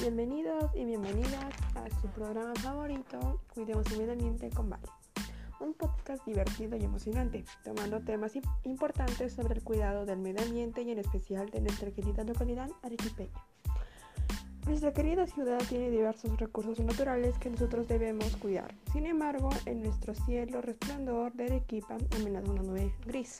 Bienvenidos y bienvenidas a su programa favorito, Cuidemos el Medio Ambiente con Vale. Un podcast divertido y emocionante, tomando temas importantes sobre el cuidado del medio ambiente y en especial de nuestra querida localidad arequipeña. Nuestra querida ciudad tiene diversos recursos naturales que nosotros debemos cuidar. Sin embargo, en nuestro cielo resplandor de Arequipa amenaza una nube gris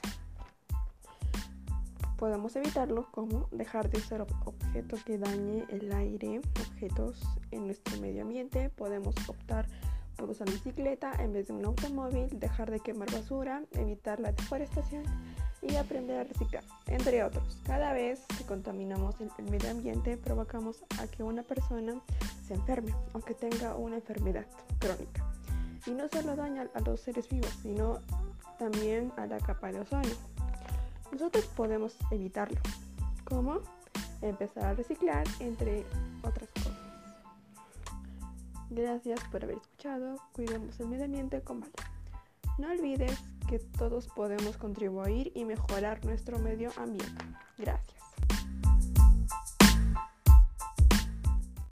podemos evitarlo como dejar de usar objetos que dañe el aire, objetos en nuestro medio ambiente. Podemos optar por usar bicicleta en vez de un automóvil, dejar de quemar basura, evitar la deforestación y aprender a reciclar, entre otros. Cada vez que contaminamos el, medio ambiente provocamos a que una persona se enferme, aunque tenga una enfermedad crónica. Y no solo daña a los seres vivos, sino también a la capa de ozono. Nosotros podemos evitarlo. ¿Cómo? Empezar a reciclar, entre otras cosas. Gracias por haber escuchado. Cuidemos el medio ambiente con valor. No olvides que todos podemos contribuir y mejorar nuestro medio ambiente. Gracias.